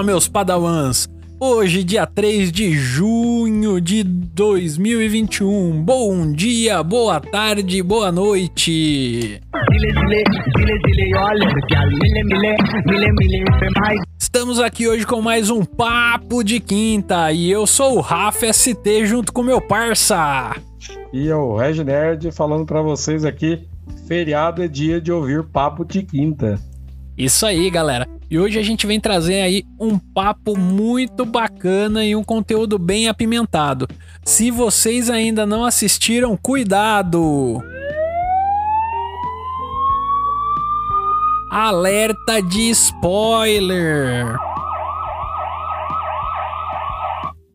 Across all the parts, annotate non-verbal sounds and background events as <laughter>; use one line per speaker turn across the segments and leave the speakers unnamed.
Fala, meus padawans! Hoje, dia 3 de junho de 2021. Bom dia, boa tarde, boa noite. Estamos aqui hoje com mais um Papo de Quinta e eu sou o Rafa ST junto com meu parça.
E eu, o Reg Nerd, falando para vocês aqui, feriado é dia de ouvir Papo de Quinta.
Isso aí, galera. E hoje a gente vem trazer aí um papo muito bacana e um conteúdo bem apimentado. Se vocês ainda não assistiram, cuidado! Alerta de spoiler!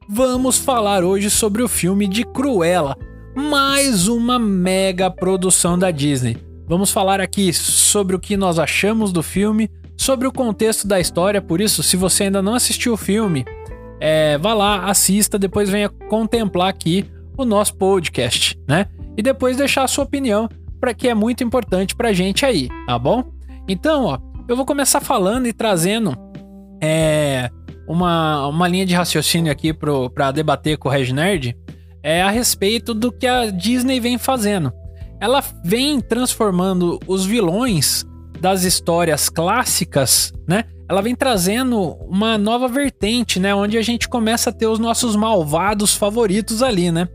Vamos falar hoje sobre o filme de Cruella, mais uma mega produção da Disney. Vamos falar aqui sobre o que nós achamos do filme, sobre o contexto da história. Por isso, se você ainda não assistiu o filme, é, vá lá, assista, depois venha contemplar aqui o nosso podcast, né? E depois deixar a sua opinião, para que é muito importante pra gente aí, tá bom? Então, ó, eu vou começar falando e trazendo é, uma, uma linha de raciocínio aqui para debater com o Reg Nerd é, a respeito do que a Disney vem fazendo. Ela vem transformando os vilões das histórias clássicas, né? Ela vem trazendo uma nova vertente, né? Onde a gente começa a ter os nossos malvados favoritos ali, né?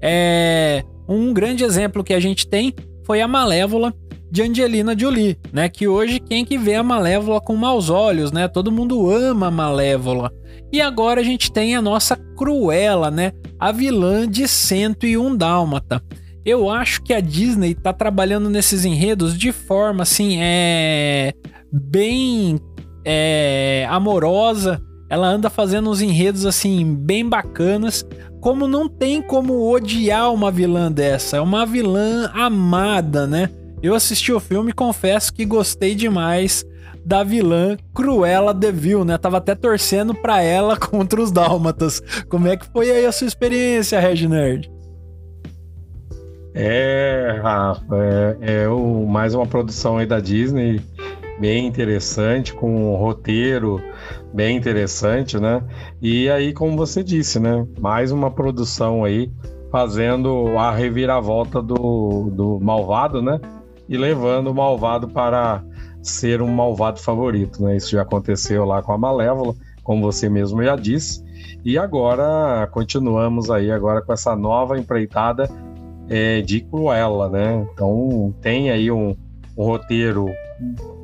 É... Um grande exemplo que a gente tem foi a Malévola de Angelina Jolie, né? Que hoje quem que vê a Malévola com maus olhos, né? Todo mundo ama a Malévola. E agora a gente tem a nossa Cruella, né? A vilã de 101 Dálmata eu acho que a Disney tá trabalhando nesses enredos de forma assim, é bem é, amorosa. Ela anda fazendo uns enredos assim bem bacanas. Como não tem como odiar uma vilã dessa, é uma vilã amada, né? Eu assisti o filme e confesso que gostei demais da vilã Cruella de Vil, né? Tava até torcendo pra ela <laughs> contra os Dálmatas. Como é que foi aí a sua experiência, Reg Nerd?
É, Rafa, é, é o, mais uma produção aí da Disney, bem interessante, com um roteiro bem interessante, né? E aí, como você disse, né? Mais uma produção aí fazendo a reviravolta do, do malvado, né? E levando o malvado para ser um malvado favorito, né? Isso já aconteceu lá com a Malévola, como você mesmo já disse. E agora continuamos aí agora com essa nova empreitada é, de Cruella, né? Então tem aí um, um roteiro.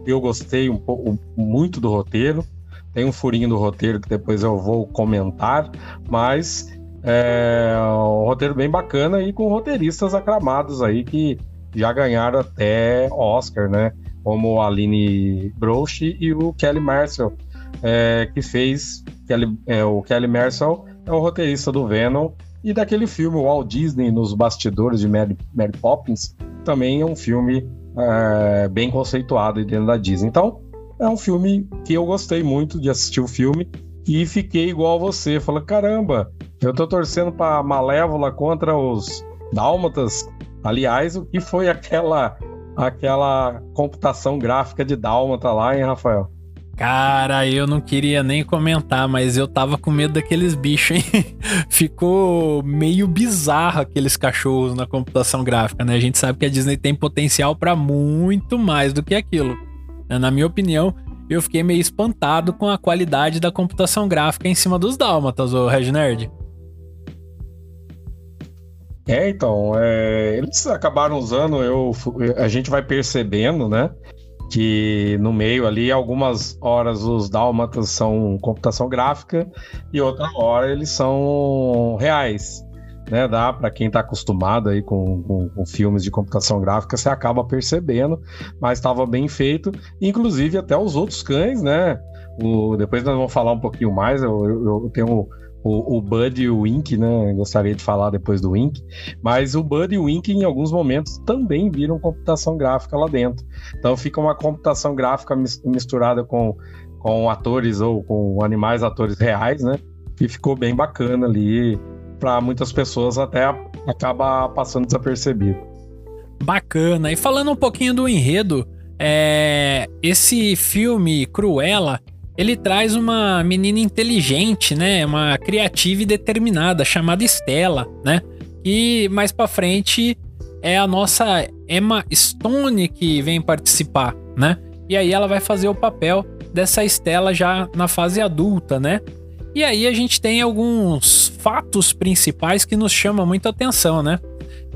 Eu gostei um pouco muito do roteiro. Tem um furinho do roteiro que depois eu vou comentar, mas é um roteiro bem bacana e com roteiristas aclamados aí que já ganharam até Oscar, né? Como a Aline Broche e o Kelly Marcel, é, que fez Kelly, é, o Kelly Marcel é o roteirista do Venom e daquele filme, Walt Disney nos bastidores de Mary, Mary Poppins, também é um filme é, bem conceituado dentro da Disney. Então, é um filme que eu gostei muito de assistir o filme e fiquei igual a você. Falei, caramba, eu tô torcendo pra Malévola contra os Dálmatas. Aliás, o que foi aquela aquela computação gráfica de Dálmata lá, hein, Rafael?
Cara, eu não queria nem comentar, mas eu tava com medo daqueles bichos, hein? <laughs> Ficou meio bizarro aqueles cachorros na computação gráfica, né? A gente sabe que a Disney tem potencial para muito mais do que aquilo. Né? Na minha opinião, eu fiquei meio espantado com a qualidade da computação gráfica em cima dos dálmatas, o Reg Nerd.
É, então, é, eles acabaram usando, eu, a gente vai percebendo, né? Que no meio ali, algumas horas os dálmatas são computação gráfica e outra hora eles são reais. Né, dá para quem está acostumado aí com, com, com, filmes de computação gráfica, você acaba percebendo, mas estava bem feito, inclusive até os outros cães, né? O, depois nós vamos falar um pouquinho mais. Eu, eu, eu tenho o, o Bud e o Wink, né? Gostaria de falar depois do Wink, mas o Bud e o Wink, em alguns momentos, também viram computação gráfica lá dentro. Então fica uma computação gráfica misturada com, com atores ou com animais atores reais, né? E ficou bem bacana ali. Para muitas pessoas até acaba passando desapercebido.
Bacana. E falando um pouquinho do enredo, é... esse filme Cruella ele traz uma menina inteligente, né? Uma criativa e determinada chamada Stella, né? E mais para frente é a nossa Emma Stone que vem participar, né? E aí ela vai fazer o papel dessa Stella já na fase adulta, né? E aí a gente tem alguns fatos principais que nos chamam muita atenção, né?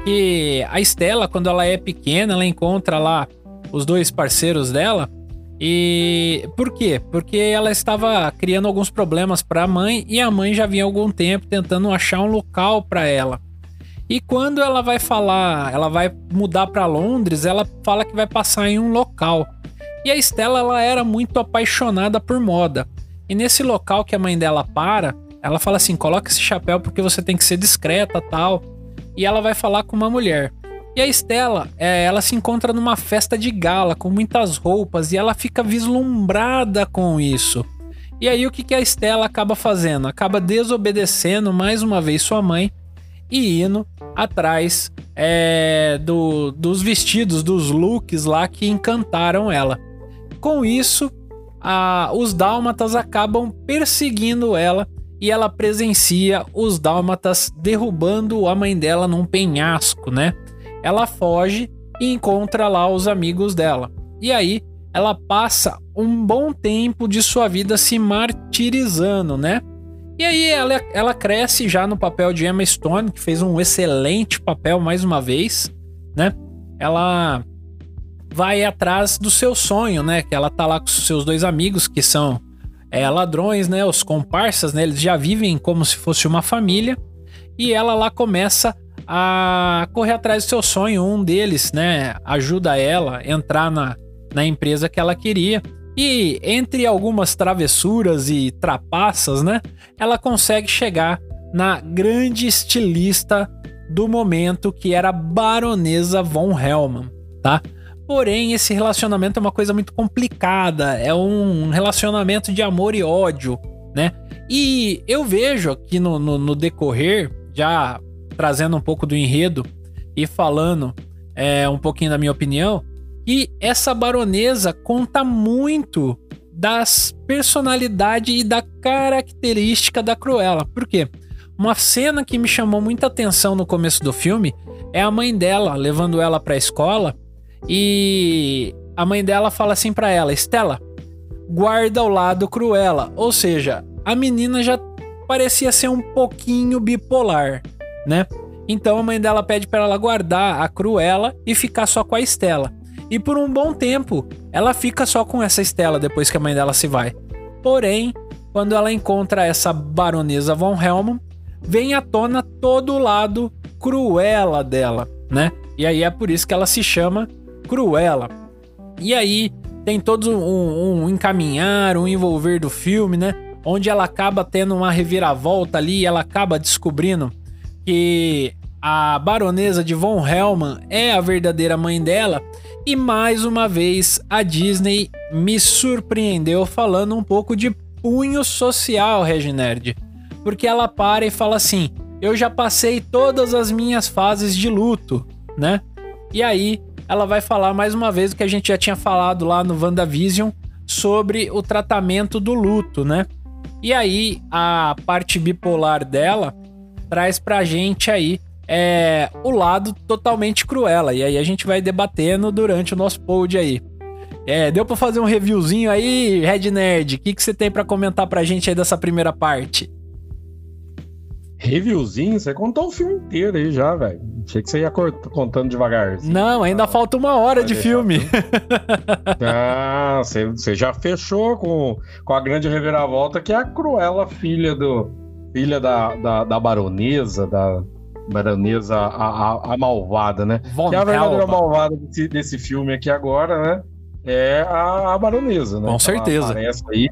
Que a Stella, quando ela é pequena, ela encontra lá os dois parceiros dela. E por quê? Porque ela estava criando alguns problemas para a mãe e a mãe já vinha há algum tempo tentando achar um local para ela. E quando ela vai falar, ela vai mudar para Londres, ela fala que vai passar em um local. E a Stella ela era muito apaixonada por moda. E nesse local que a mãe dela para, ela fala assim: coloca esse chapéu porque você tem que ser discreta tal. E ela vai falar com uma mulher. E a Estela, é, ela se encontra numa festa de gala com muitas roupas e ela fica vislumbrada com isso. E aí o que, que a Estela acaba fazendo? Acaba desobedecendo mais uma vez sua mãe e indo atrás é, do, dos vestidos, dos looks lá que encantaram ela. Com isso, a, os dálmatas acabam perseguindo ela e ela presencia os dálmatas derrubando a mãe dela num penhasco, né? Ela foge e encontra lá os amigos dela. E aí ela passa um bom tempo de sua vida se martirizando, né? E aí ela, ela cresce já no papel de Emma Stone, que fez um excelente papel mais uma vez, né? Ela vai atrás do seu sonho, né? Que ela tá lá com seus dois amigos, que são é, ladrões, né? Os comparsas, né? Eles já vivem como se fosse uma família. E ela lá começa a correr atrás do seu sonho. Um deles, né? Ajuda ela a entrar na, na empresa que ela queria. E entre algumas travessuras e trapaças, né? Ela consegue chegar na grande estilista do momento, que era a Baronesa von Hellman, tá? Porém, esse relacionamento é uma coisa muito complicada, é um relacionamento de amor e ódio, né? E eu vejo aqui no, no, no decorrer, já trazendo um pouco do enredo e falando é, um pouquinho da minha opinião, que essa baronesa conta muito das personalidade e da característica da Cruella. Por quê? Uma cena que me chamou muita atenção no começo do filme é a mãe dela levando ela para a escola e a mãe dela fala assim para ela: Estela, guarda o lado Cruella. Ou seja, a menina já parecia ser um pouquinho bipolar, né? Então a mãe dela pede para ela guardar a Cruella e ficar só com a Estela. E por um bom tempo, ela fica só com essa Estela depois que a mãe dela se vai. Porém, quando ela encontra essa baronesa von Helman, vem à tona todo o lado cruela dela, né? E aí é por isso que ela se chama Cruella. E aí tem todo um, um encaminhar, um envolver do filme, né? Onde ela acaba tendo uma reviravolta ali e ela acaba descobrindo que a baronesa de Von Hellman é a verdadeira mãe dela. E mais uma vez a Disney me surpreendeu falando um pouco de punho social, Reginerd. Porque ela para e fala assim: Eu já passei todas as minhas fases de luto, né? E aí ela vai falar mais uma vez o que a gente já tinha falado lá no WandaVision sobre o tratamento do luto, né? E aí a parte bipolar dela traz pra gente aí é, o lado totalmente cruela. E aí a gente vai debatendo durante o nosso pod aí. É, deu para fazer um reviewzinho aí, Red Nerd? O que, que você tem para comentar pra gente aí dessa primeira parte?
Reviewzinho? Você contou o filme inteiro aí já, velho. Achei que você ia contando devagar.
Não, ainda falta uma hora de filme.
ah, você, já fechou com, com a grande reviravolta que é a Cruella, filha do filha da, da, da baronesa, da baronesa a, a, a malvada, né? Von que é a verdadeira Helba. malvada desse, desse filme aqui agora, né? É a, a baronesa, né?
Com certeza.
Aí.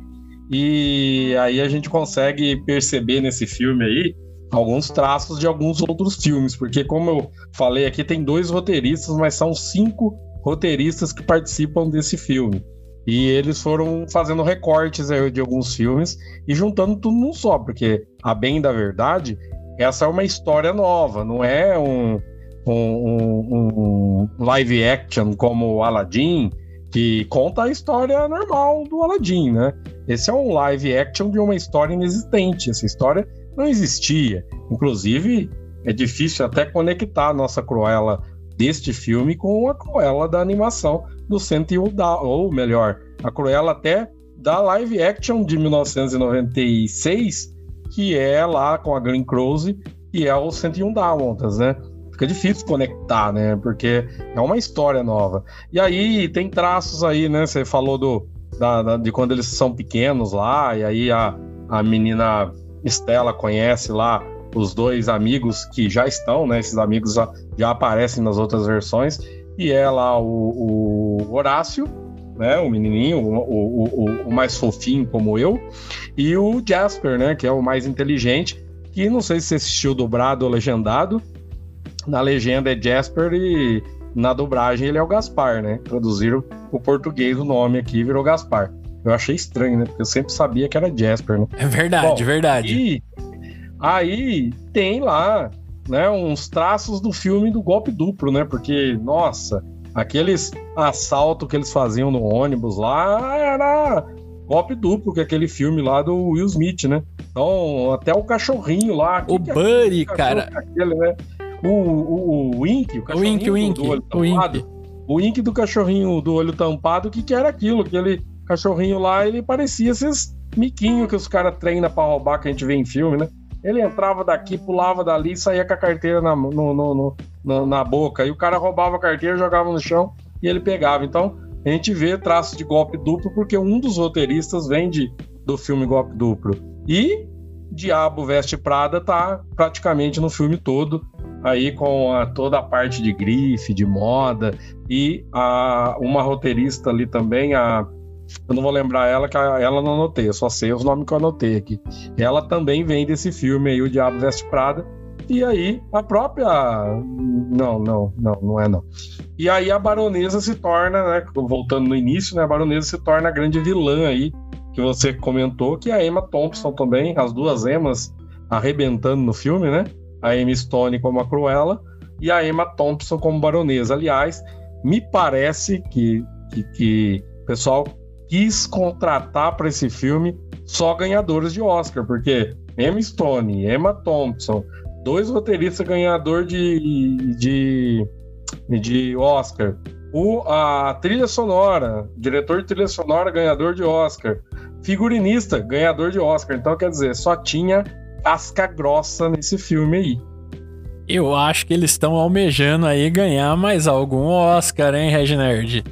E aí a gente consegue perceber nesse filme aí alguns traços de alguns outros filmes, porque como eu falei aqui, tem dois roteiristas, mas são cinco roteiristas que participam desse filme. E eles foram fazendo recortes de alguns filmes e juntando tudo num só, porque, a bem da verdade, essa é uma história nova, não é um, um, um, um live action como Aladdin, que conta a história normal do Aladdin, né? Esse é um live action de uma história inexistente. Essa história não existia. Inclusive, é difícil até conectar a nossa Cruella deste filme com a Cruella da animação do 101 da, ou melhor, a Cruella até da live action de 1996, que é lá com a Green Close, que é o 101 Dálmatas, né? Fica difícil conectar, né? Porque é uma história nova. E aí tem traços aí, né? Você falou do, da, da, de quando eles são pequenos lá, e aí a, a menina Estela conhece lá os dois amigos que já estão, né? Esses amigos já, já aparecem nas outras versões, e é lá o, o Horácio, né? O menininho, o, o, o, mais fofinho como eu, e o Jasper, né? Que é o mais inteligente, que não sei se você assistiu dublado ou legendado. Na legenda é Jasper e na dublagem ele é o Gaspar, né? Traduziram o português o nome aqui virou Gaspar. Eu achei estranho, né? Porque eu sempre sabia que era Jasper, né?
É verdade, Bom, verdade.
E aí tem lá, né, uns traços do filme do golpe duplo, né? Porque, nossa, aqueles assaltos que eles faziam no ônibus lá era golpe duplo, que é aquele filme lá do Will Smith, né? Então, até o cachorrinho lá.
O que Buddy, que é cara.
Aquele, né? O, o, o Wink, o
cachorrinho o Wink, do, olho tampado.
O Wink do cachorrinho do olho tampado, o que, que era aquilo? Aquele cachorrinho lá, ele parecia esses miquinhos que os caras treinam pra roubar, que a gente vê em filme, né? Ele entrava daqui, pulava dali e saía com a carteira na, no, no, no, na boca. E o cara roubava a carteira, jogava no chão e ele pegava. Então, a gente vê traço de golpe duplo porque um dos roteiristas vem de, do filme Golpe Duplo. E Diabo Veste Prada tá praticamente no filme todo, aí com a, toda a parte de grife, de moda, e a, uma roteirista ali também, a eu não vou lembrar ela, que ela não anotei, eu só sei os nomes que eu anotei aqui. Ela também vem desse filme aí, O Diabo Veste Prada. E aí, a própria. Não, não, não, não é não. E aí a baronesa se torna, né? Voltando no início, né? A baronesa se torna a grande vilã aí, que você comentou, que é a Emma Thompson também, as duas Emmas arrebentando no filme, né? A Emma Stone como a Cruella e a Emma Thompson como baronesa. Aliás, me parece que, que, que o pessoal quis contratar para esse filme só ganhadores de Oscar, porque Emma Stone, Emma Thompson, dois roteiristas ganhador de, de, de Oscar, o, a trilha sonora, diretor de trilha sonora ganhador de Oscar, figurinista ganhador de Oscar. Então, quer dizer, só tinha casca grossa nesse filme aí.
Eu acho que eles estão almejando aí ganhar mais algum Oscar, hein, Reginerd?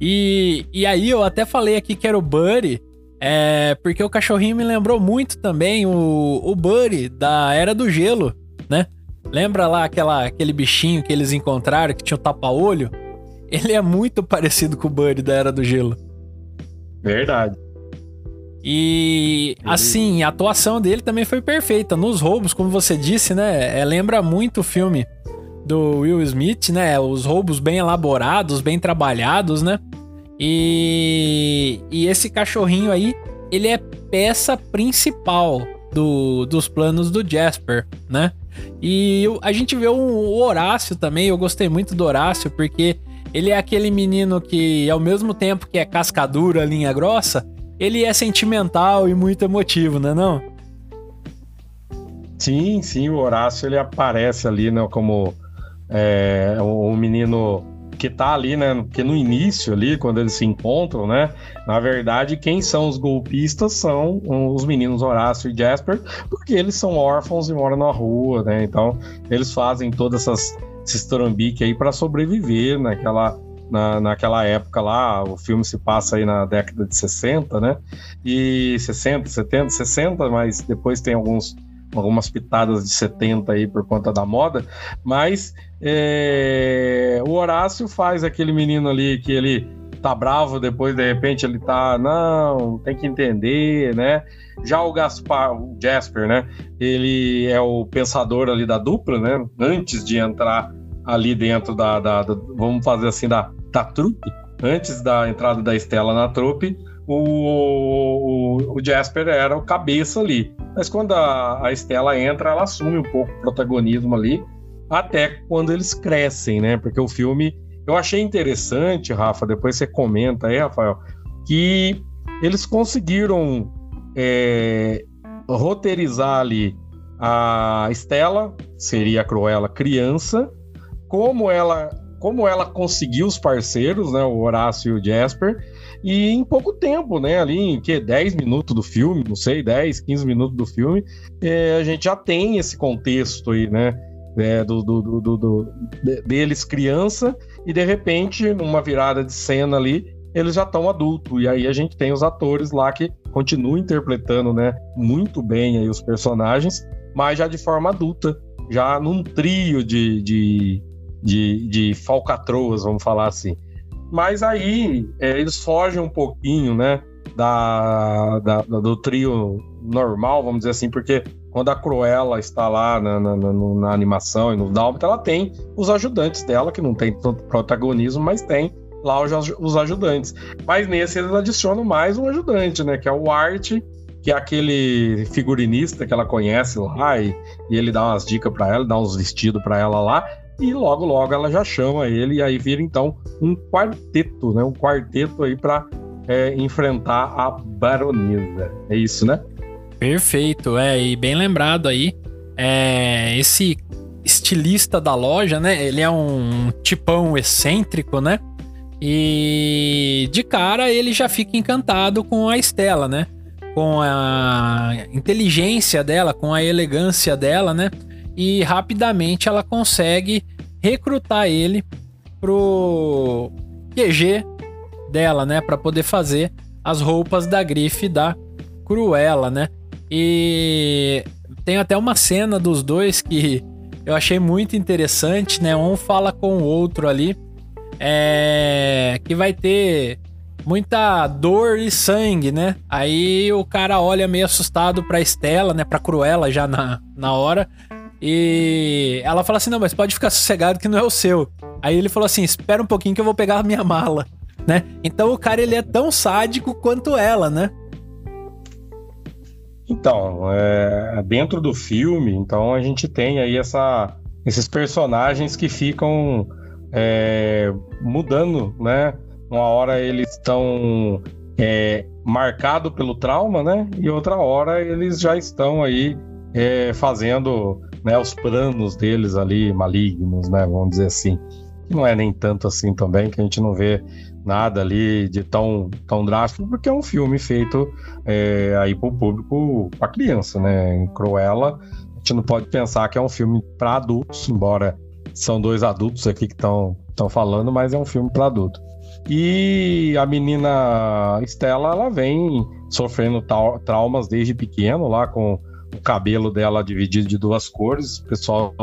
E, e aí eu até falei aqui que era o Buddy, é, porque o cachorrinho me lembrou muito também o, o Buddy da Era do Gelo, né? Lembra lá aquela, aquele bichinho que eles encontraram que tinha o tapa-olho? Ele é muito parecido com o Buddy da Era do Gelo.
Verdade.
E assim, a atuação dele também foi perfeita. Nos roubos, como você disse, né? É, lembra muito o filme do Will Smith, né? Os roubos bem elaborados, bem trabalhados, né? E, e esse cachorrinho aí, ele é peça principal do, dos planos do Jasper, né? E a gente vê o Horácio também, eu gostei muito do Horácio, porque ele é aquele menino que, ao mesmo tempo que é cascadura, linha grossa, ele é sentimental e muito emotivo, né não?
Sim, sim, o Horácio ele aparece ali, né, como é, um menino que tá ali, né? Porque no início ali, quando eles se encontram, né? Na verdade, quem são os golpistas são os meninos Horácio e Jasper, porque eles são órfãos e moram na rua, né? Então, eles fazem todas essas esses aí para sobreviver naquela na, naquela época lá, o filme se passa aí na década de 60, né? E 60, 70, 60, mas depois tem alguns algumas pitadas de 70 aí por conta da moda, mas é, o Horácio faz aquele menino ali que ele tá bravo, depois de repente ele tá, não, tem que entender, né? Já o Gaspar, o Jasper, né? Ele é o pensador ali da dupla, né? Antes de entrar ali dentro da, da, da vamos fazer assim, da, da trupe, antes da entrada da Estela na trupe, o, o, o, Jasper era o cabeça ali. Mas quando a, Estela entra, ela assume um pouco o protagonismo ali, até quando eles crescem, né? Porque o filme Eu achei interessante, Rafa, depois você comenta aí, Rafael, que eles conseguiram é, roteirizar ali a Estela, seria a Cruella criança, como ela como ela conseguiu os parceiros, né, o Horácio e o Jasper, e em pouco tempo, né, ali em que 10 minutos do filme, não sei, 10, 15 minutos do filme, é, a gente já tem esse contexto aí, né, é, do, do, do, do, deles criança, e de repente, numa virada de cena ali, eles já estão adultos. E aí a gente tem os atores lá que continuam interpretando, né, muito bem aí os personagens, mas já de forma adulta, já num trio de, de, de, de falcatroas, vamos falar assim. Mas aí é, eles fogem um pouquinho, né, da, da, do trio normal, vamos dizer assim, porque quando a Cruella está lá na, na, na, na animação e no Dálmata, ela tem os ajudantes dela, que não tem tanto protagonismo, mas tem lá os, os ajudantes. Mas nesse eles adicionam mais um ajudante, né? Que é o Art, que é aquele figurinista que ela conhece lá, e, e ele dá umas dicas para ela, dá uns vestidos para ela lá, e logo logo ela já chama ele, e aí vira então um quarteto, né? Um quarteto aí para é, enfrentar a baronesa. É isso, né?
Perfeito, é, e bem lembrado aí. É, esse estilista da loja, né? Ele é um tipão excêntrico, né? E de cara ele já fica encantado com a Estela, né? Com a inteligência dela, com a elegância dela, né? E rapidamente ela consegue recrutar ele pro QG dela, né? Para poder fazer as roupas da grife da Cruella, né? E tem até uma cena dos dois que eu achei muito interessante, né? Um fala com o outro ali, é, que vai ter muita dor e sangue, né? Aí o cara olha meio assustado pra Estela, né? Pra Cruella já na, na hora. E ela fala assim: não, mas pode ficar sossegado que não é o seu. Aí ele falou assim: espera um pouquinho que eu vou pegar a minha mala, <laughs> né? Então o cara ele é tão sádico quanto ela, né?
Então, é, dentro do filme, então a gente tem aí essa, esses personagens que ficam é, mudando, né? Uma hora eles estão é, marcados pelo trauma, né? E outra hora eles já estão aí é, fazendo né, os planos deles ali malignos, né? Vamos dizer assim. Não é nem tanto assim também, que a gente não vê nada ali de tão, tão drástico, porque é um filme feito é, aí para o público, para criança, né? Em Cruella, a gente não pode pensar que é um filme para adultos, embora são dois adultos aqui que estão falando, mas é um filme para adulto. E a menina Estela, ela vem sofrendo traumas desde pequeno, lá com o cabelo dela dividido de duas cores. O pessoal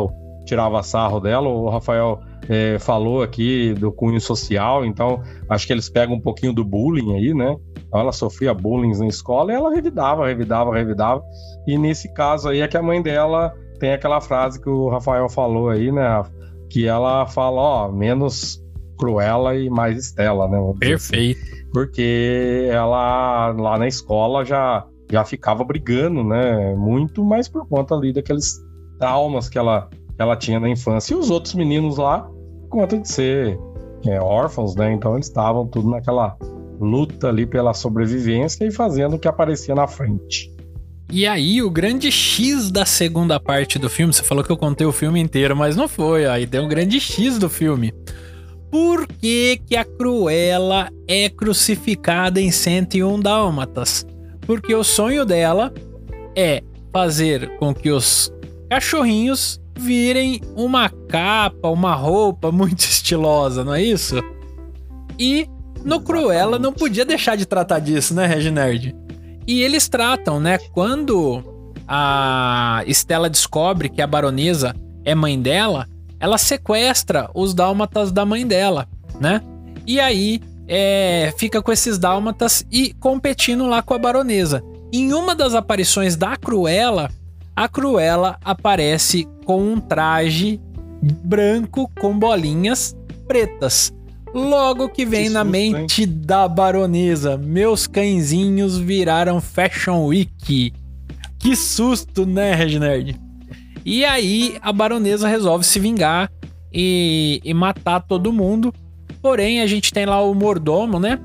tirava sarro dela. O Rafael é, falou aqui do cunho social, então acho que eles pegam um pouquinho do bullying aí, né? Então, ela sofria bullying na escola e ela revidava, revidava, revidava. E nesse caso aí é que a mãe dela tem aquela frase que o Rafael falou aí, né? Que ela fala, ó, menos Cruella e mais Estela, né?
Assim. Perfeito.
Assim. Porque ela lá na escola já, já ficava brigando, né? Muito, mas por conta ali daqueles traumas que ela ela tinha na infância. E os outros meninos lá, por conta de ser é, órfãos, né? Então eles estavam tudo naquela luta ali pela sobrevivência e fazendo o que aparecia na frente.
E aí, o grande X da segunda parte do filme, você falou que eu contei o filme inteiro, mas não foi, aí tem um grande X do filme. Por que, que a Cruella é crucificada em 101 Dálmatas? Porque o sonho dela é fazer com que os cachorrinhos virem uma capa, uma roupa muito <laughs> estilosa, não é isso? E no Cruella não podia deixar de tratar disso, né, Reginerd? E eles tratam, né? Quando a Estela descobre que a baronesa é mãe dela, ela sequestra os dálmatas da mãe dela, né? E aí é, fica com esses dálmatas e competindo lá com a baronesa. Em uma das aparições da Cruella, a Cruella aparece com um traje branco com bolinhas pretas. Logo que vem que na mente hein? da baronesa, meus cãezinhos viraram Fashion Week. Que susto, né, Reginerd? E aí a baronesa resolve se vingar e, e matar todo mundo. Porém, a gente tem lá o mordomo, né?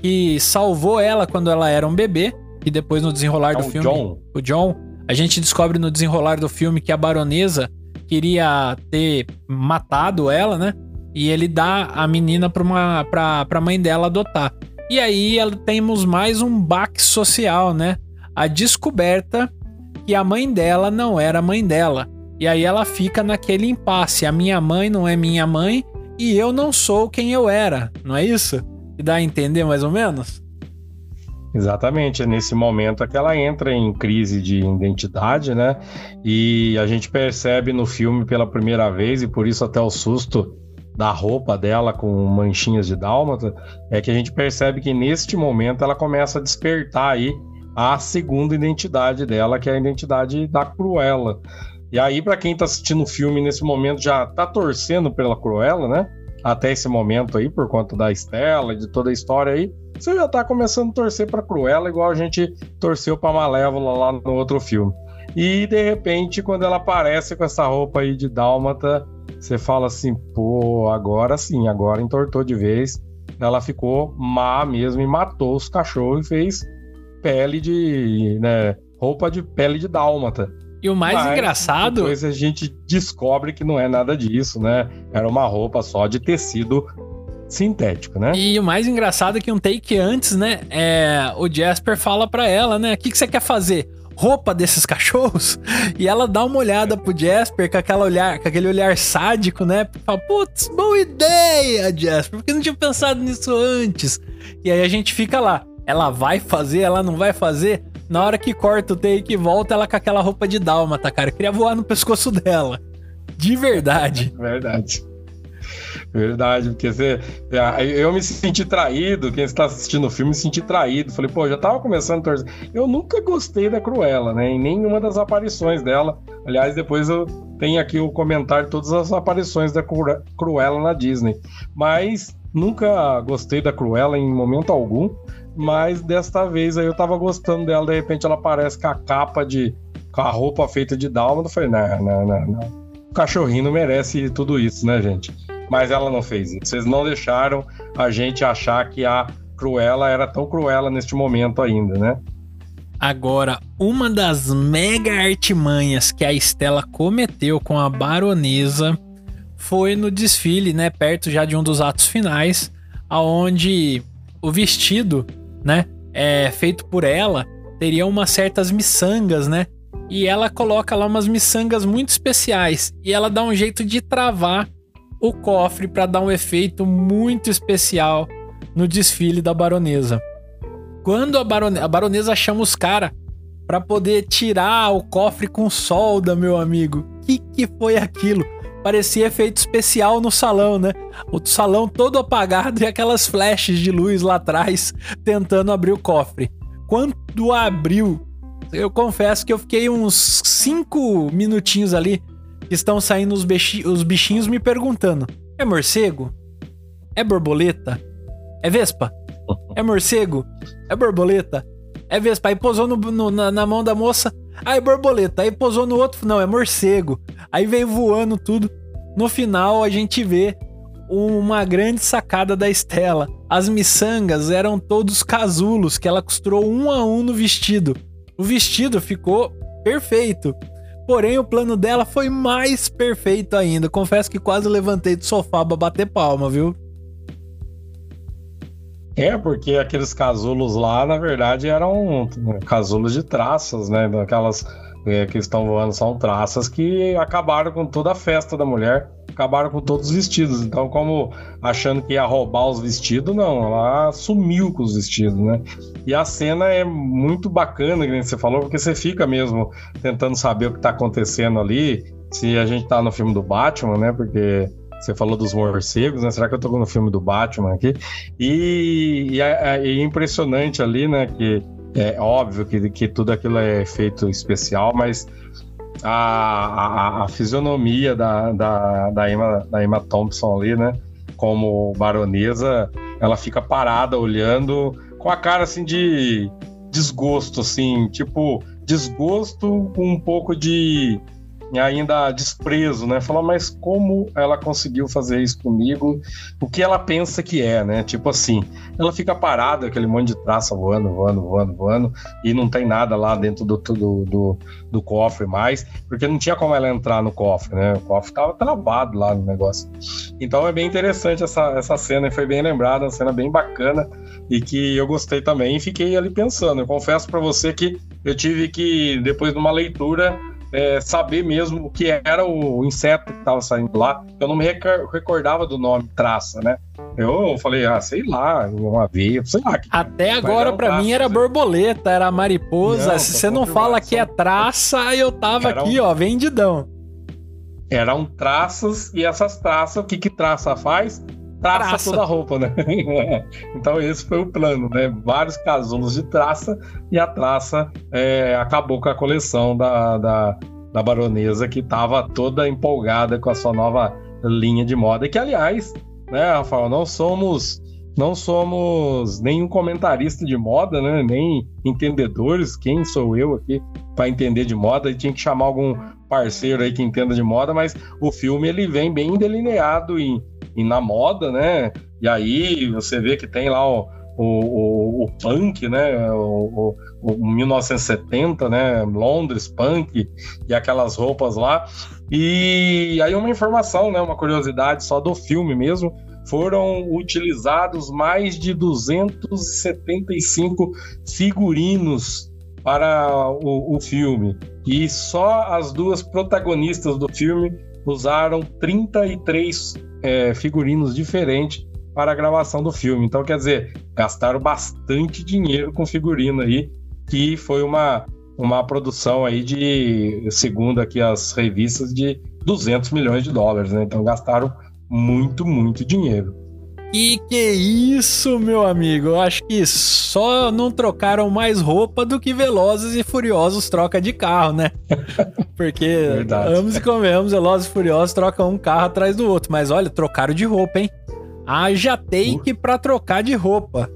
Que salvou ela quando ela era um bebê. E depois, no desenrolar
É
do
o
filme.
John.
O John. A gente descobre no desenrolar do filme que a baronesa queria ter matado ela, né? E ele dá a menina pra, uma, pra, pra mãe dela adotar. E aí temos mais um baque social, né? A descoberta que a mãe dela não era a mãe dela. E aí ela fica naquele impasse. A minha mãe não é minha mãe e eu não sou quem eu era. Não é isso? Que dá a entender mais ou menos?
Exatamente, é nesse momento que ela entra em crise de identidade, né? E a gente percebe no filme pela primeira vez, e por isso até o susto da roupa dela com manchinhas de dálmata, é que a gente percebe que neste momento ela começa a despertar aí a segunda identidade dela, que é a identidade da Cruella. E aí, para quem tá assistindo o filme nesse momento, já tá torcendo pela Cruella, né? Até esse momento aí, por conta da Estela e de toda a história aí, você já tá começando a torcer pra Cruella, igual a gente torceu pra Malévola lá no outro filme. E de repente, quando ela aparece com essa roupa aí de dálmata, você fala assim, pô, agora sim, agora entortou de vez. Ela ficou má mesmo e matou os cachorros e fez pele de. Né, roupa de pele de dálmata.
E o mais
Mas,
engraçado.
Depois a gente descobre que não é nada disso, né? Era uma roupa só de tecido sintético, né?
E o mais engraçado é que um take antes, né? É, o Jasper fala pra ela, né? O que, que você quer fazer? Roupa desses cachorros? <laughs> E ela dá uma olhada pro Jasper com, aquela olhar, com aquele olhar sádico, né? Fala, putz, boa ideia, Jasper, porque não tinha pensado nisso antes. E aí a gente fica lá. Ela vai fazer, ela não vai fazer. Na hora que corta o take e volta, ela com aquela roupa de dálmata, cara. Eu queria voar no pescoço dela. De verdade. <laughs>
Verdade. Verdade, porque você, eu me senti traído, quem está assistindo o filme me senti traído. Falei, pô, já tava começando a torcer. Eu nunca gostei da Cruella, né? Em nenhuma das aparições dela. Aliás, depois eu tenho aqui o comentário de todas as aparições da Cru- Cruella na Disney. Mas nunca gostei da Cruella em momento algum. Mas desta vez aí eu tava gostando dela. De repente ela aparece com a capa de. com a roupa feita de dálmata. Eu falei, não, não, não, não. O cachorrinho não merece tudo isso, né, gente? Mas ela não fez isso. Vocês não deixaram a gente achar que a Cruella era tão cruela neste momento ainda, né?
Agora, uma das mega artimanhas que a Estela cometeu com a baronesa foi no desfile, né, perto já de um dos atos finais, aonde o vestido, né, é feito por ela, teria umas certas miçangas, né? E ela coloca lá umas miçangas muito especiais e ela dá um jeito de travar o cofre para dar um efeito muito especial no desfile da baronesa. Quando a, barone a baronesa chama os caras para poder tirar o cofre com solda, meu amigo, que que foi aquilo? Parecia efeito especial no salão, né? O salão todo apagado e aquelas flashes de luz lá atrás tentando abrir o cofre. Quando abriu, eu confesso que eu fiquei uns 5 minutinhos ali que estão saindo os, os bichinhos me perguntando: é morcego? É borboleta? É vespa? É morcego? É borboleta? É vespa? Aí posou no, no, na, na, mão da moça, aí borboleta. Aí posou no outro, não, é morcego. Aí veio voando tudo. No final a gente vê uma grande sacada da Estela. As miçangas eram todos casulos que ela costurou um a um no vestido. O vestido ficou perfeito. Porém, o plano dela foi mais perfeito ainda. Confesso que quase levantei do sofá pra bater palma, viu?
É, porque aqueles casulos lá, na verdade, eram casulos de traças, né? Aquelas é, que estão voando são traças que acabaram com toda a festa da mulher, acabaram com todos os vestidos. Então, como achando que ia roubar os vestidos, não, ela sumiu com os vestidos, né? E a cena é muito bacana, que você falou, porque você fica mesmo tentando saber o que tá acontecendo ali. Se a gente tá no filme do Batman, né? Porque você falou dos morcegos, né? Será que eu tô no filme do Batman aqui? E, e é, impressionante ali, né? Que é óbvio que, que tudo aquilo é feito especial, mas a, a, a fisionomia da, da, da, Emma, da Emma Thompson ali, né? Como baronesa, ela fica parada olhando com a cara assim de desgosto, assim, tipo, desgosto com um pouco de ainda desprezo, né? Falar, mas como ela conseguiu fazer isso comigo? O que ela pensa que é, né? Tipo assim, ela fica parada, aquele monte de traça voando, voando, voando, voando, e não tem nada lá dentro do, do, do, do cofre mais, porque não tinha como ela entrar no cofre, né? O cofre tava travado lá no negócio. Então é bem interessante essa, essa cena, e foi bem lembrada, uma cena bem bacana, e que eu gostei também, e fiquei ali pensando. Eu confesso para você que eu tive que, depois de uma leitura, é, saber mesmo o que era o inseto que estava saindo lá. Eu não me recordava do nome traça, né? Eu falei, ah, sei lá, uma veia, sei lá.
Até agora, para mim, era borboleta, era mariposa. Não, Se você não fala que é traça, eu tava era aqui, um... ó, vendidão.
Eram traças, e essas traças, o que que traça faz? Traça, traça. toda a roupa, né? <laughs> então esse foi o plano, né? Vários casulos de traça e a traça é, acabou com a coleção da, da, da baronesa que estava toda empolgada com a sua nova linha de moda. E que, aliás, né, Rafael, não somos não somos nenhum comentarista de moda, né? Nem entendedores. Quem sou eu aqui para entender de moda? E tinha que chamar algum parceiro aí que entenda de moda, mas o filme ele vem bem delineado em na moda, né? E aí você vê que tem lá o, o, o, o punk, né? O, o, o 1970, né? Londres, punk e aquelas roupas lá. E aí uma informação, né? Uma curiosidade só do filme mesmo. Foram utilizados mais de 275 figurinos para o, o filme. E só as duas protagonistas do filme usaram 33 é, figurinos diferentes para a gravação do filme. Então, quer dizer, gastaram bastante dinheiro com figurino aí, que foi uma, uma produção aí de, segundo aqui as revistas, de 200 milhões de dólares, né? Então, gastaram muito, muito dinheiro.
E que isso, meu amigo? Eu acho que só não trocaram mais roupa do que Velozes e Furiosos troca de carro, né? <laughs> Porque Verdade. ambos e comemos, Velozes e Furiosos trocam um carro atrás do outro. Mas olha, trocaram de roupa, hein? Haja take pra trocar de roupa.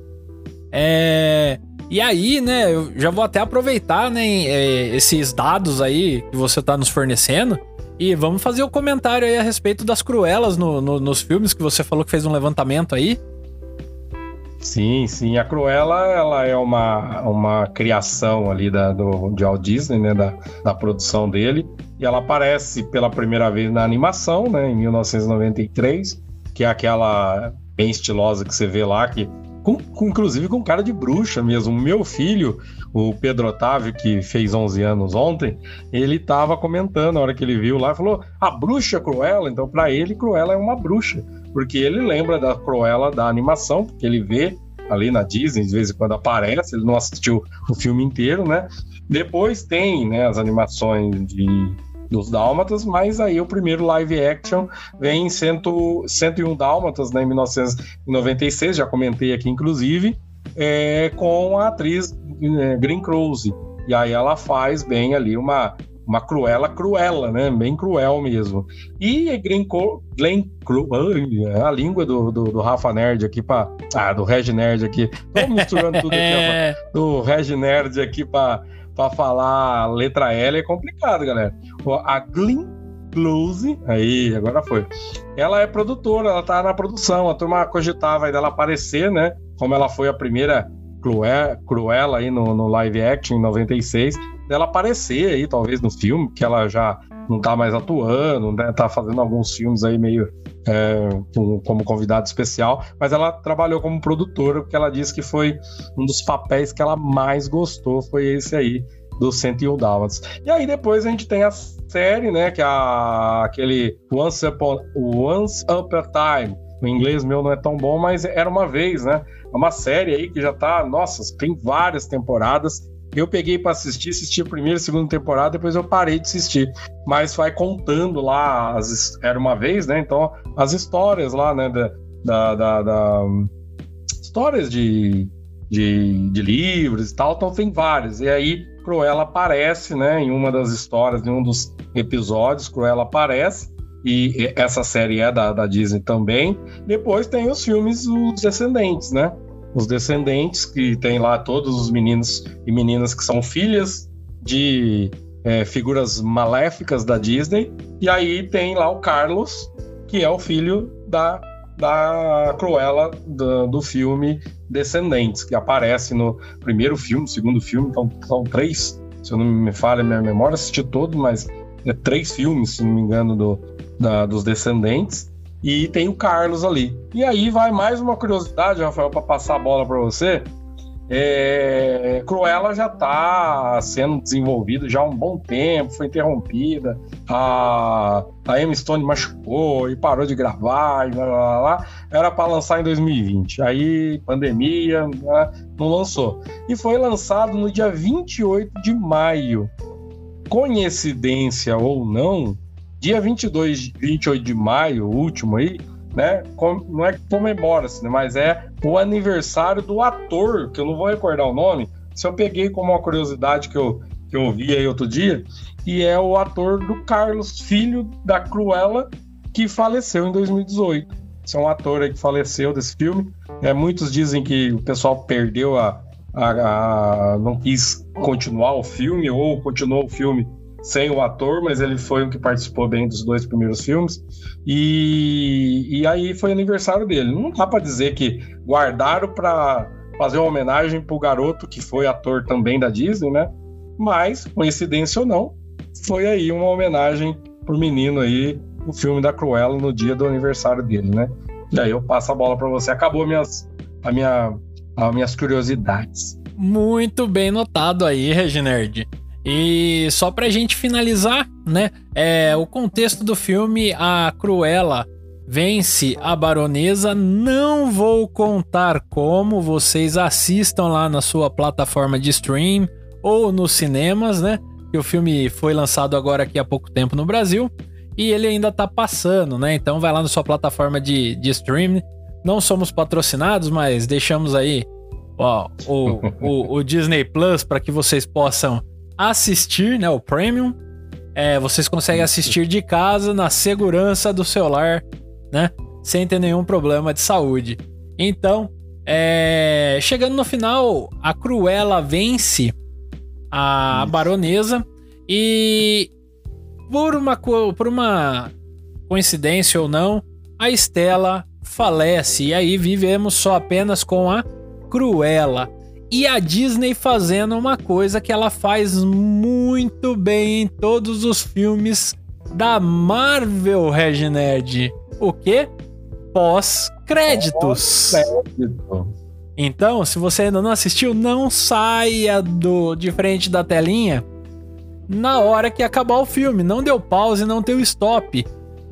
É. E aí, né, eu já vou até aproveitar, né, é, esses dados aí que você tá nos fornecendo e vamos fazer o um comentário aí a respeito das cruelas no, no, nos filmes que você falou que fez um levantamento aí.
Sim, sim. A Cruella ela é uma, uma criação ali da, do, de Walt Disney, né, da, da produção dele. E ela aparece pela primeira vez na animação, né, em 1993, que é aquela bem estilosa que você vê lá, que com, com, inclusive com cara de bruxa mesmo. Meu filho, o Pedro Otávio, que fez 11 anos ontem, ele estava comentando na hora que ele viu lá, falou: a bruxa Cruella. Então, para ele, Cruella é uma bruxa, porque ele lembra da Cruella da animação, porque ele vê ali na Disney, de vez em quando aparece, ele não assistiu o filme inteiro, né? Depois tem né, as animações de dos Dálmatas, mas aí o primeiro live action vem em 101 Dálmatas, né, em 1996, já comentei aqui inclusive, é, com a atriz é, Green Close. E aí ela faz bem ali uma, uma cruela cruela, né? Bem cruel mesmo. E Glenn, Glenn a língua do, do, do, Rafa Nerd aqui para ah, do Reg Nerd aqui. Tô misturando tudo aqui, ó, <laughs> do Reg Nerd aqui para para falar letra L é complicado, galera. A Glenn Close, aí, agora foi. Ela é produtora, ela tá na produção. A turma cogitava aí dela aparecer, né? Como ela foi a primeira Cruella aí no, no live action em 96, dela aparecer aí, talvez no filme, que ela já não tá mais atuando, né? Tá fazendo alguns filmes aí meio é, como convidado especial, mas ela trabalhou como produtora, porque ela disse que foi um dos papéis que ela mais gostou, foi esse aí, do 101 Dálmatas. E aí depois a gente tem a série, né, que é a, aquele Once Upon, Once Upon a Time, o inglês meu não é tão bom, mas era uma vez, né? É uma série aí que já tá, nossa, tem várias temporadas eu peguei para assistir, assisti a primeira e segunda temporada, depois eu parei de assistir. Mas vai contando lá, as, era uma vez, né? Então, as histórias lá, né? Da, da, da, da histórias de, de, de, livros e tal, então tem várias. E aí, Cruella aparece, né? Em uma das histórias, em um dos episódios, Cruella aparece. E essa série é da, da Disney também. Depois tem os filmes Os Descendentes, né? os descendentes, que tem lá todos os meninos e meninas que são filhas de é, figuras maléficas da Disney. E aí tem lá o Carlos, que é o filho da, da Cruella do, do filme Descendentes, que aparece no primeiro filme, segundo filme, então são três, se eu não me falha a minha memória, assisti todo, mas é três filmes, se não me engano, do, da, dos Descendentes. E tem o Carlos ali. E aí vai mais uma curiosidade, Rafael, para passar a bola para você. É, Cruella já está sendo desenvolvida já há um bom tempo, foi interrompida. A, a Emma Stone machucou e parou de gravar, blá, blá, blá. era para lançar em 2020. Aí, pandemia, né, não lançou. E foi lançado no dia 28 de maio. Coincidência ou não, dia 22, 28 de maio, último aí, né? Não é que comemora-se, né? mas é o aniversário do ator, que eu não vou recordar o nome. Se eu peguei como uma curiosidade que eu, que eu vi aí outro dia, e é o ator do Carlos, filho da Cruella, que faleceu em 2018. Esse é um ator aí que faleceu desse filme. É, muitos dizem que o pessoal perdeu a, a, a, não quis continuar o filme ou continuou o filme sem o ator, mas ele foi o que participou bem dos dois primeiros filmes. E, e aí foi aniversário dele. Não dá para dizer que guardaram para fazer uma homenagem pro garoto que foi ator também da Disney, né? Mas, coincidência ou não, foi aí uma homenagem pro menino aí, o filme da Cruella no dia do aniversário dele, né? E aí eu passo a bola para você. Acabou minhas, a minha, as minhas curiosidades.
Muito bem notado aí, Reginerd. E só pra gente finalizar, né? É, o contexto do filme, a Cruella vence a baronesa. Não vou contar como, vocês assistam lá na sua plataforma de stream ou nos cinemas, né? Que o filme foi lançado agora aqui há pouco tempo no Brasil e ele ainda tá passando, né? Então vai lá na sua plataforma de, de stream. Não somos patrocinados, mas deixamos aí ó, o, o, o Disney Plus para que vocês possam assistir, né? O Premium. É, vocês conseguem assistir de casa, na segurança do celular, né? Sem ter nenhum problema de saúde. Então, é, chegando no final, a Cruella vence a Isso. baronesa e por uma, por uma coincidência ou não, a Estela falece e aí vivemos só apenas com a Cruella. E a Disney fazendo uma coisa que ela faz muito bem em todos os filmes da Marvel, Reginerd. O quê? Pós-créditos. Pós então, se você ainda não assistiu, não saia do de frente da telinha na hora que acabar o filme. Não deu pause, não deu stop.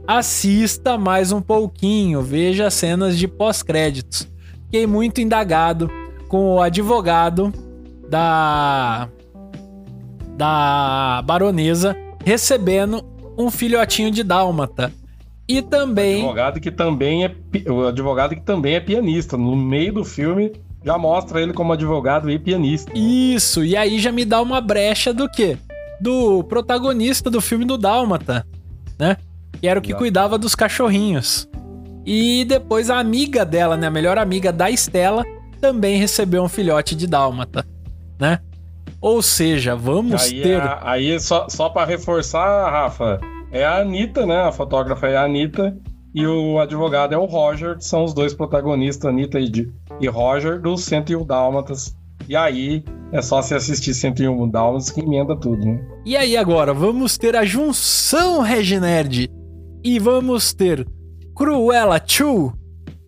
Assista mais um pouquinho, veja as cenas de pós-créditos. Fiquei muito indagado com o advogado da da baronesa recebendo um filhotinho de dálmata. E também
o advogado que também é o advogado que também é pianista. No meio do filme já mostra ele como advogado e pianista.
Isso, e aí já me dá uma brecha do quê? Do protagonista do filme do Dálmata, né? Que era o que Exato. cuidava dos cachorrinhos. E depois a amiga dela, né, a melhor amiga da Estela, também recebeu um filhote de dálmata, né? Ou seja, vamos
aí
ter.
É, aí, só, só para reforçar, Rafa, é a Anitta, né? A fotógrafa é a Anitta e o advogado é o Roger, que são os dois protagonistas, Anitta e, e Roger, do 101 Dálmatas. E aí é só se assistir 101 Dálmatas que emenda tudo, né?
E aí agora, vamos ter a junção Reginerd e vamos ter Cruella 2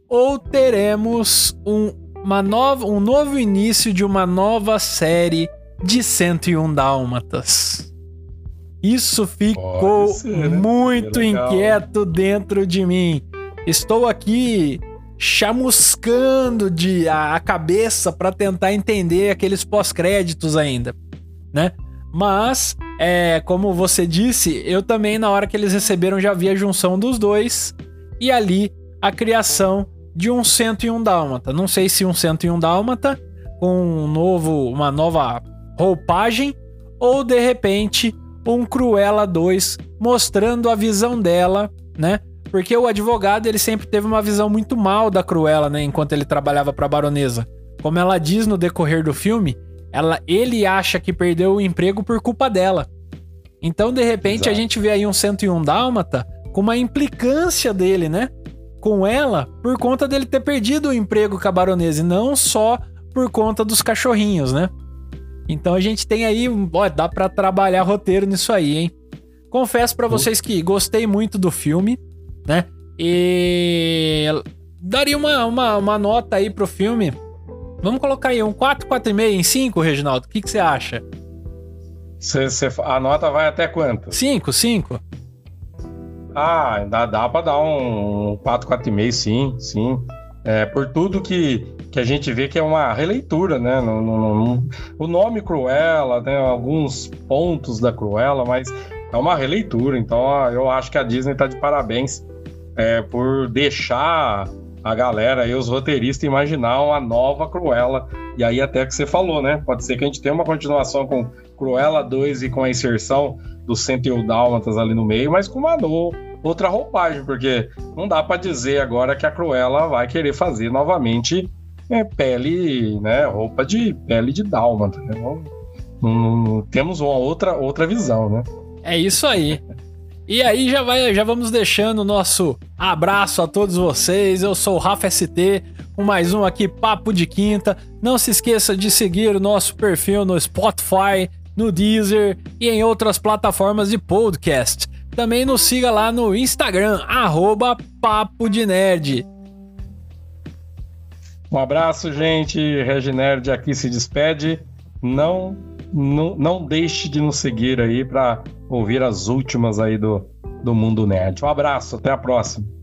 ou teremos um uma nova, um novo início de uma nova série de 101 Dálmatas. Isso ficou ser, né? muito inquieto dentro de mim. Estou aqui chamuscando de a, a cabeça para tentar entender aqueles pós-créditos ainda, né? Mas, é, como você disse, eu também na hora que eles receberam já vi a junção dos dois e ali a criação de um 101 Dálmata. Não sei se um 101 Dálmata com um novo, uma nova roupagem ou de repente um Cruella 2 mostrando a visão dela, né? Porque o advogado ele sempre teve uma visão muito mal da Cruella, né, enquanto ele trabalhava para a baronesa. Como ela diz no decorrer do filme, ela, ele acha que perdeu o emprego por culpa dela. Então, de repente, Exato. a gente vê aí um 101 Dálmata com uma implicância dele, né? Com ela, por conta dele ter perdido o emprego com a baronesa, e não só por conta dos cachorrinhos, né? Então a gente tem aí, ó, dá para trabalhar roteiro nisso aí, hein? Confesso para vocês que gostei muito do filme, né? E daria uma, uma, uma nota aí pro filme. Vamos colocar aí um 4, 4,5 em 5, Reginaldo. O que, que você acha?
Cê, cê, a nota vai até quanto?
5, 5.
Ah, dá, dá pra dar um 4, 4,5, sim, sim. É, por tudo que, que a gente vê que é uma releitura, né? No, no, no, o nome Cruella, né? alguns pontos da Cruella, mas é uma releitura. Então eu acho que a Disney tá de parabéns é, por deixar a galera e os roteiristas imaginar uma nova Cruella. E aí até que você falou, né? Pode ser que a gente tenha uma continuação com Cruella 2 e com a inserção dos 101 Dálmatas ali no meio, mas com uma nova outra roupagem, porque não dá para dizer agora que a Cruella vai querer fazer novamente é, pele, né, roupa de pele de dálmata. Né? Não, não, não, temos uma outra, outra visão, né?
É isso aí. E aí já vai, já vamos deixando o nosso abraço a todos vocês. Eu sou o Rafa ST, com mais um aqui Papo de Quinta. Não se esqueça de seguir o nosso perfil no Spotify, no Deezer e em outras plataformas de podcast. Também nos siga lá no Instagram, arroba Papo de Nerd.
Um abraço, gente. Reginerd aqui se despede. Não, não, não deixe de nos seguir aí para ouvir as últimas aí do, do Mundo Nerd. Um abraço, até a próxima.